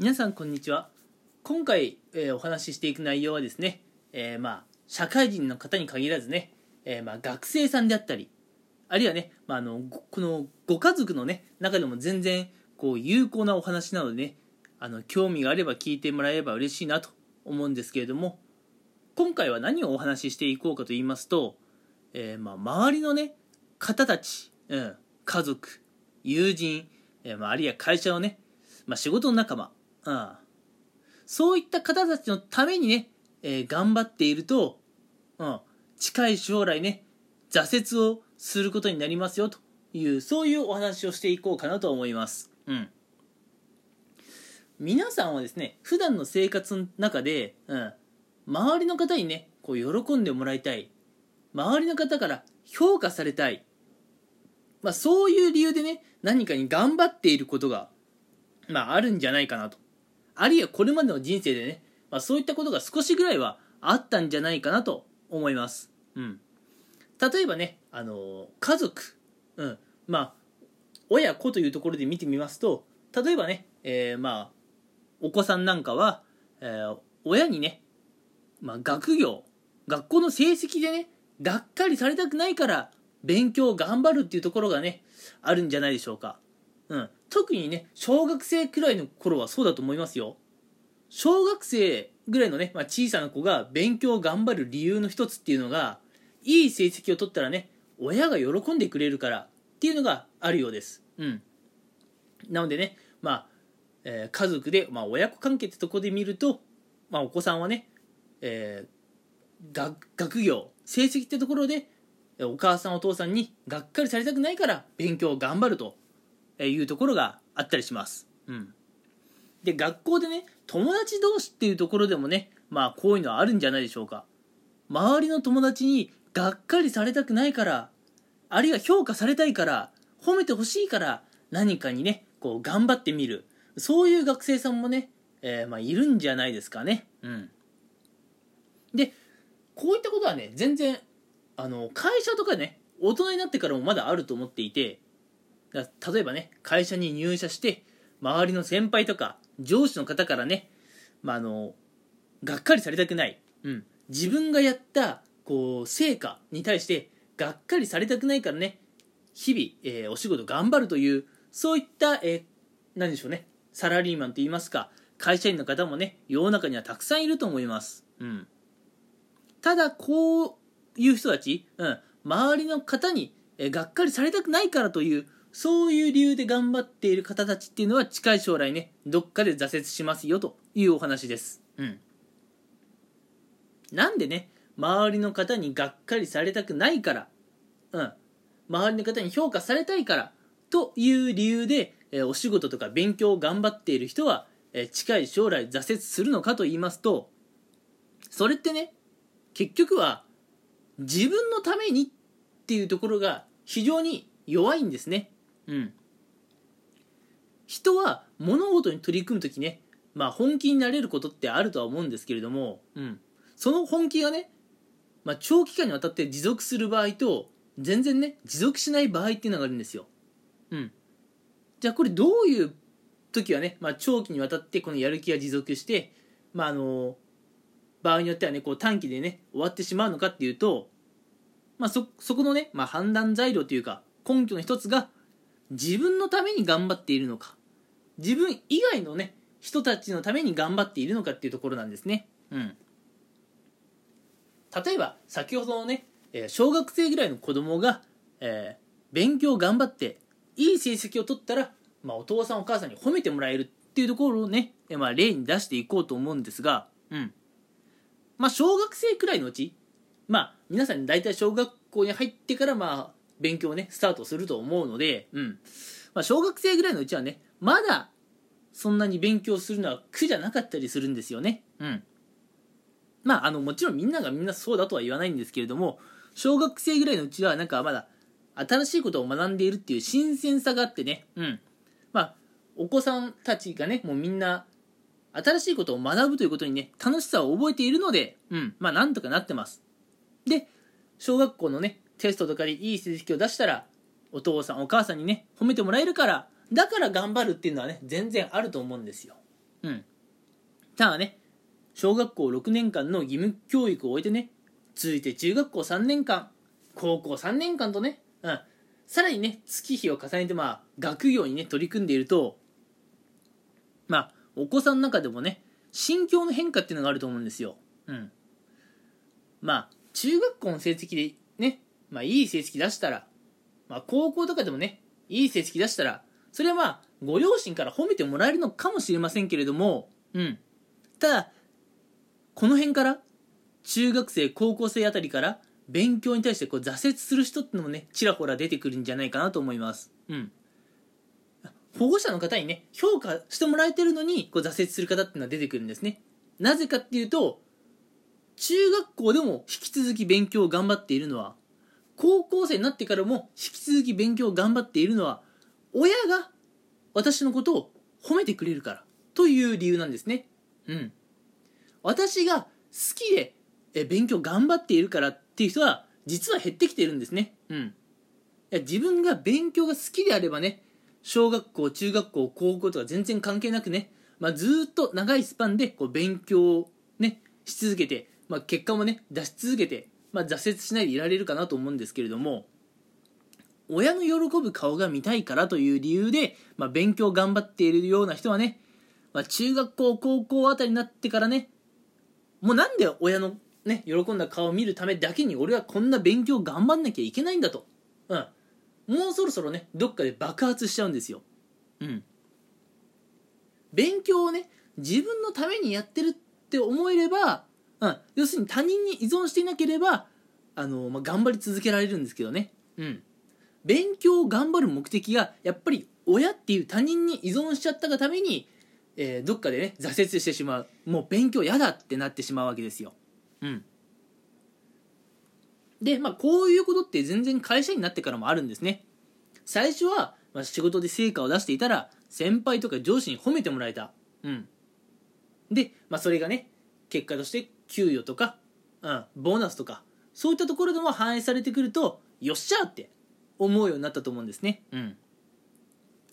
皆さんこんにちは。今回、えーお話ししていく内容はですね、えーまあ社会人の方に限らずね、えーまあ学生さんであったりあるいはね、まあ、あのこのご家族のね中でも全然こう有効なお話なのでねあの興味があれば聞いてもらえれば嬉しいなと思うんですけれども今回は何をお話ししていこうかと言いますと、えーまあ周りのね方たち、うん、家族友人、えーまあ、あるいは会社のね、まあ、仕事の仲間、うん、そういった方たちのためにね、えー頑張っていると、うん、近い将来ね挫折をすることになりますよというそういうお話をしていこうかなと思います。うん。皆さんはですね普段の生活の中で、うん、周りの方にねこう喜んでもらいたい。周りの方から評価されたい、まあ、そういう理由でね何かに頑張っていることが、まあ、あるんじゃないかなと。あるいはこれまでの人生でね、まあ、そういったことが少しぐらいはあったんじゃないかなと思います、うん、例えばね、あの家族、うん、まあ親子というところで見てみますと例えばね、えーまあお子さんなんかは、えー親にね、まあ、学業学校の成績でねがっかりされたくないから勉強を頑張るっていうところがねあるんじゃないでしょうか、うん、特にね小学生くらいの頃はそうだと思いますよ。小学生ぐらいのね、まあ、小さな子が勉強を頑張る理由の一つっていうのがいい成績を取ったらね親が喜んでくれるからっていうのがあるようです。うん。なのでねまあ、えー家族で、まあ、親子関係ってとこで見ると、まあ、お子さんはね、えー学業成績ってところでお母さんお父さんにがっかりされたくないから勉強を頑張ると。いうところがあったりします、うん、で学校でね友達同士っていうところでもねまあこういうのはあるんじゃないでしょうか。周りの友達にがっかりされたくないからあるいは評価されたいから褒めてほしいから何かにねこう頑張ってみる。そういう学生さんもね、えーまあ、いるんじゃないですかね。うん。でこういったことはね全然あの会社とかね大人になってからもまだあると思っていてだ例えばね会社に入社して周りの先輩とか上司の方からね、まあ、あのがっかりされたくない、うん、自分がやったこう成果に対してがっかりされたくないからね日々、えーお仕事頑張るというそういった、えー何でしょうねサラリーマンといいますか会社員の方もね世の中にはたくさんいると思います、うん、ただこういう人たち、うん、周りの方に、えーがっかりされたくないからというそういう理由で頑張っている方たちっていうのは近い将来ねどっかで挫折しますよというお話です、うん、なんでね周りの方にがっかりされたくないから、うん、周りの方に評価されたいからという理由で、えーお仕事とか勉強を頑張っている人は、えー近い将来挫折するのかと言いますとそれってね結局は自分のためにっていうところが非常に弱いんですねうん。人は物事に取り組む時ねまあ本気になれることってあるとは思うんですけれども、うん、その本気がね、まあ、長期間にわたって持続する場合と全然ね持続しない場合っていうのがあるんですよ、うん、じゃあこれどういう時はね、まあ、長期にわたってこのやる気が持続して、まあ、あの場合によってはねこう短期でね終わってしまうのかっていうと、まあ、そそこのね、まあ、判断材料というか根拠の一つが自分のために頑張っているのか。自分以外のね人たちのために頑張っているのかっていうところなんですね。うん、例えば先ほどのね小学生ぐらいの子供が、えー勉強頑張っていい成績を取ったら、まあ、お父さんお母さんに褒めてもらえるっていうところをね、まあ、例に出していこうと思うんですが、うん。まあ、小学生くらいのうち、まあ、皆さん大体小学校に入ってから、まあ、勉強をねスタートすると思うので、うん。まあ、小学生ぐらいのうちはねまだそんなに勉強するのは苦じゃなかったりするんですよね。うん。まあ、あのもちろんみんながみんなそうだとは言わないんですけれども小学生ぐらいのうちはなんかまだ新しいことを学んでいるっていう新鮮さがあってね、うん。まあ、お子さんたちがねもうみんな新しいことを学ぶということにね楽しさを覚えているので、うん。まあ、なんとかなってます。で小学校のねテストとかでいい成績を出したらお父さんお母さんにね褒めてもらえるからだから頑張るっていうのはね全然あると思うんですようんただね小学校6年間の義務教育を終えてね続いて中学校3年間高校3年間とね、うん、さらにね月日を重ねてまあ学業にね取り組んでいるとまあお子さんの中でもね心境の変化っていうのがあると思うんですよ。うん。まあ中学校の成績でね、まあいい成績出したら、まあ高校とかでもね、いい成績出したら、それはまあご両親から褒めてもらえるのかもしれませんけれども、うん。ただ、この辺から、中学生、高校生あたりから、勉強に対してこう挫折する人ってのもね、ちらほら出てくるんじゃないかなと思います。うん。保護者の方にね、評価してもらえてるのに、こう挫折する方っていうのは出てくるんですね。なぜかっていうと、中学校でも引き続き勉強を頑張っているのは、高校生になってからも引き続き勉強を頑張っているのは、親が私のことを褒めてくれるからという理由なんですね。うん。私が好きで勉強頑張っているからっていう人は実は減ってきているんですね。うん。いや自分が勉強が好きであればね、小学校、中学校、高校とか全然関係なくね、まあ、ずっと長いスパンでこう勉強をね、し続けて、まあ、結果もね、出し続けて、まあ、挫折しないでいられるかなと思うんですけれども、親の喜ぶ顔が見たいからという理由で、まあ、勉強頑張っているような人はね、まあ、中学校、高校あたりになってからね、もうなんで親のね、喜んだ顔を見るためだけに俺はこんな勉強頑張んなきゃいけないんだと。うん。もうそろそろね、どっかで爆発しちゃうんですよ。うん。勉強をね、自分のためにやってるって思えれば、うん、要するに他人に依存していなければ、あの、まあ、頑張り続けられるんですけどね。うん。勉強を頑張る目的が、やっぱり親っていう他人に依存しちゃったがために、えー、どっかでね、挫折してしまう。もう勉強嫌だってなってしまうわけですよ。うん。で、まあ、こういうことって全然会社になってからもあるんですね。最初は、まあ、仕事で成果を出していたら、先輩とか上司に褒めてもらえた。うん。で、まあ、それがね、結果として給与とか、うん、ボーナスとか、そういったところでも反映されてくると、よっしゃって思うようになったと思うんですね。うん。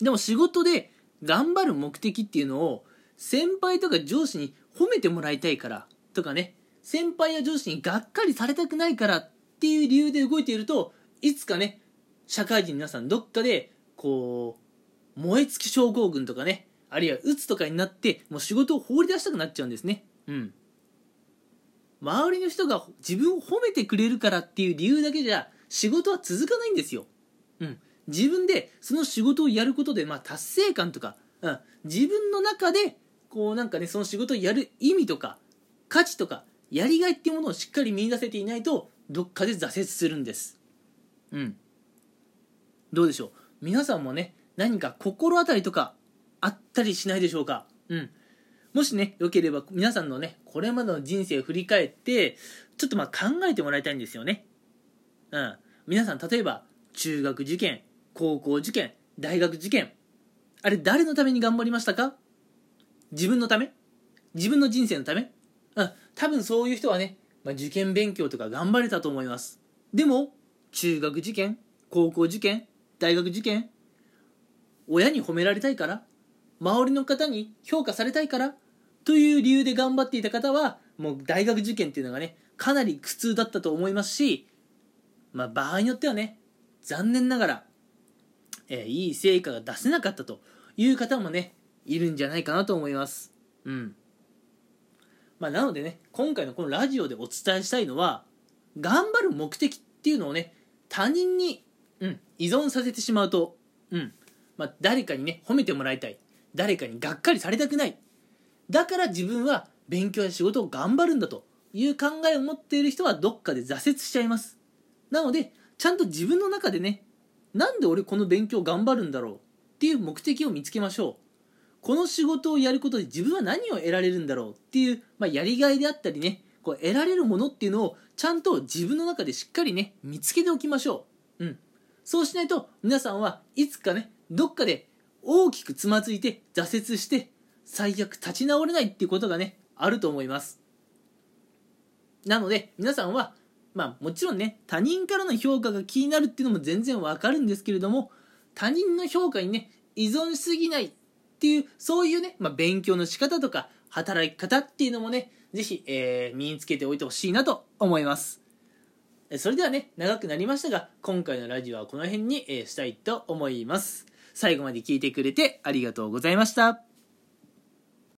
でも仕事で頑張る目的っていうのを、先輩とか上司に褒めてもらいたいからとかね、先輩や上司にがっかりされたくないからっていう理由で動いているといつかね社会人皆さんどっかでこう燃え尽き症候群とかねあるいはうつとかになってもう仕事を放り出したくなっちゃうんですねうん周りの人が自分を褒めてくれるからっていう理由だけじゃ仕事は続かないんですよ。うん。自分でその仕事をやることで、まあ、達成感とか、うん、自分の中でこうなんかねその仕事をやる意味とか価値とかやりがいっていうものをしっかり見出せていないとどっかで挫折するんです。うん。どうでしょう？皆さんもね何か心当たりとかあったりしないでしょうか？うん。もしねよければ皆さんのねこれまでの人生を振り返ってちょっとまあ考えてもらいたいんですよね。うん。皆さん例えば中学受験高校受験大学受験あれ誰のために頑張りましたか？自分のため？自分の人生のため？うん、多分そういう人はね、まあ、受験勉強とか頑張れたと思います。でも、中学受験、高校受験、大学受験、親に褒められたいから、周りの方に評価されたいから、という理由で頑張っていた方は、もう大学受験っていうのがね、かなり苦痛だったと思いますし、まあ場合によってはね、残念ながら、えー、いい成果が出せなかったという方もね、いるんじゃないかなと思います。うん。まあ、なのでね今回のこのラジオでお伝えしたいのは頑張る目的っていうのをね他人に、うん、依存させてしまうと、うんまあ、誰かにね褒めてもらいたい誰かにがっかりされたくないだから自分は勉強や仕事を頑張るんだという考えを持っている人はどっかで挫折しちゃいます。なのでちゃんと自分の中でねなんで俺この勉強頑張るんだろうっていう目的を見つけましょう。この仕事をやることで自分は何を得られるんだろうっていう、まあ、やりがいであったりねこう得られるものっていうのをちゃんと自分の中でしっかりね見つけておきましょう、うん、そうしないと皆さんはいつかねどっかで大きくつまずいて挫折して最悪立ち直れないっていうことがねあると思います。なので皆さんはまあもちろんね他人からの評価が気になるっていうのも全然わかるんですけれども他人の評価にね依存しすぎないっていうそういうね、まあ、勉強の仕方とか働き方っていうのもねぜひ、えー身につけておいてほしいなと思います。それではね長くなりましたが今回のラジオはこの辺に、えーしたいと思います。最後まで聞いてくれてありがとうございました。